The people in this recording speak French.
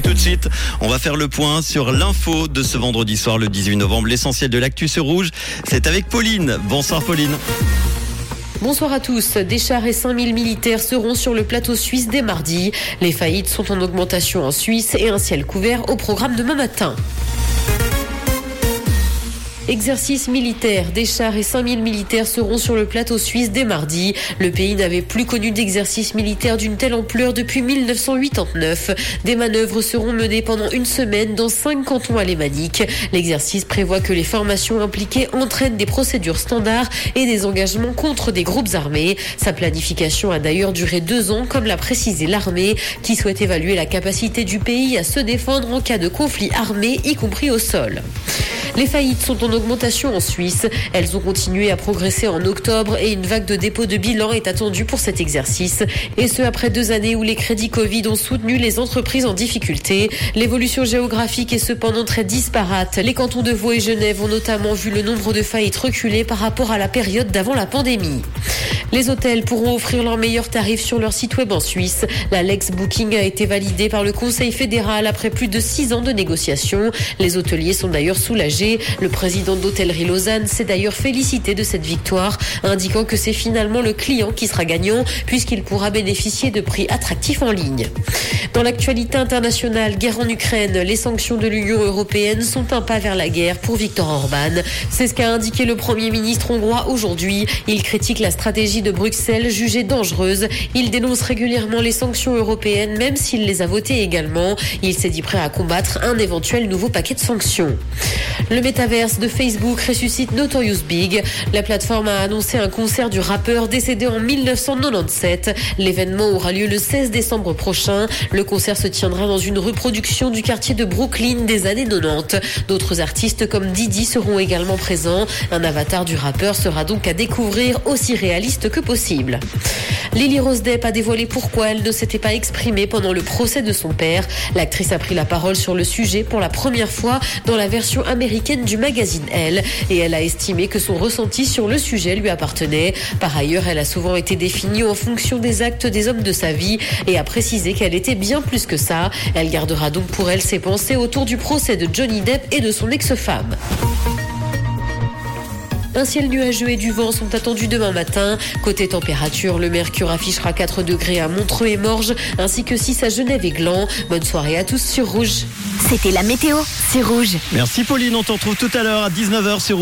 Et tout de suite, on va faire le point sur l'info de ce vendredi soir, le 18 novembre. L'essentiel de l'actu sur rouge, c'est avec Pauline. Bonsoir Pauline. Bonsoir à tous. Des chars et 5000 militaires seront sur le plateau suisse dès mardi. Les faillites sont en augmentation en Suisse et un ciel couvert au programme demain matin. Exercice militaire. Des chars et 5000 militaires seront sur le plateau suisse dès mardi. Le pays n'avait plus connu d'exercice militaire d'une telle ampleur depuis 1989. Des manœuvres seront menées pendant une semaine dans cinq cantons alémaniques. L'exercice prévoit que les formations impliquées entraînent des procédures standards et des engagements contre des groupes armés. Sa planification a d'ailleurs duré deux ans, comme l'a précisé l'armée, qui souhaite évaluer la capacité du pays à se défendre en cas de conflit armé, y compris au sol. Les faillites sont en augmentation en Suisse. Elles ont continué à progresser en octobre et une vague de dépôt de bilan est attendue pour cet exercice. Et ce, après deux années où les crédits Covid ont soutenu les entreprises en difficulté. L'évolution géographique est cependant très disparate. Les cantons de Vaud et Genève ont notamment vu le nombre de faillites reculer par rapport à la période d'avant la pandémie. Les hôtels pourront offrir leurs meilleurs tarifs sur leur site web en Suisse. La Lex Booking a été validée par le Conseil fédéral après plus de six ans de négociations. Les hôteliers sont d'ailleurs soulagés. Le président d'Hôtellerie Lausanne s'est d'ailleurs félicité de cette victoire, indiquant que c'est finalement le client qui sera gagnant puisqu'il pourra bénéficier de prix attractifs en ligne. Dans l'actualité internationale, guerre en Ukraine, les sanctions de l'Union européenne sont un pas vers la guerre pour Viktor Orban. C'est ce qu'a indiqué le Premier ministre hongrois aujourd'hui. Il critique la stratégie de Bruxelles jugée dangereuse. Il dénonce régulièrement les sanctions européennes, même s'il les a votées également. Il s'est dit prêt à combattre un éventuel nouveau paquet de sanctions. Le métaverse de Facebook ressuscite Notorious Big. La plateforme a annoncé un concert du rappeur décédé en 1997. L'événement aura lieu le 16 décembre prochain. Le concert se tiendra dans une reproduction du quartier de Brooklyn des années 90. D'autres artistes comme Didi seront également présents. Un avatar du rappeur sera donc à découvrir aussi réaliste que possible. Lily Rose Depp a dévoilé pourquoi elle ne s'était pas exprimée pendant le procès de son père. L'actrice a pris la parole sur le sujet pour la première fois dans la version américaine du magazine Elle et elle a estimé que son ressenti sur le sujet lui appartenait. Par ailleurs, elle a souvent été définie en fonction des actes des hommes de sa vie et a précisé qu'elle était bien plus que ça. Elle gardera donc pour elle ses pensées autour du procès de Johnny Depp et de son ex-femme. Un ciel nuageux et du vent sont attendus demain matin. Côté température, le mercure affichera 4 degrés à Montreux et Morges, ainsi que 6 à Genève et Gland. Bonne soirée à tous sur Rouge. C'était la météo, c'est Rouge. Merci Pauline, on t'en retrouve tout à l'heure à 19h sur